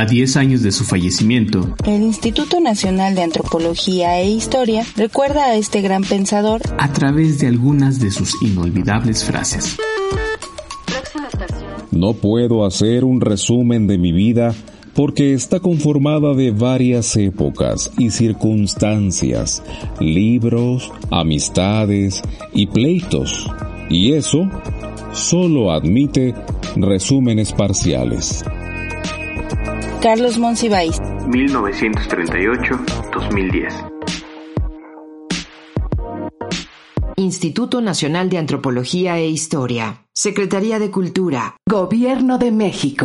A 10 años de su fallecimiento, el Instituto Nacional de Antropología e Historia recuerda a este gran pensador a través de algunas de sus inolvidables frases. No puedo hacer un resumen de mi vida porque está conformada de varias épocas y circunstancias, libros, amistades y pleitos, y eso solo admite resúmenes parciales. Carlos Monsiváis 1938-2010 Instituto Nacional de Antropología e Historia, Secretaría de Cultura, Gobierno de México.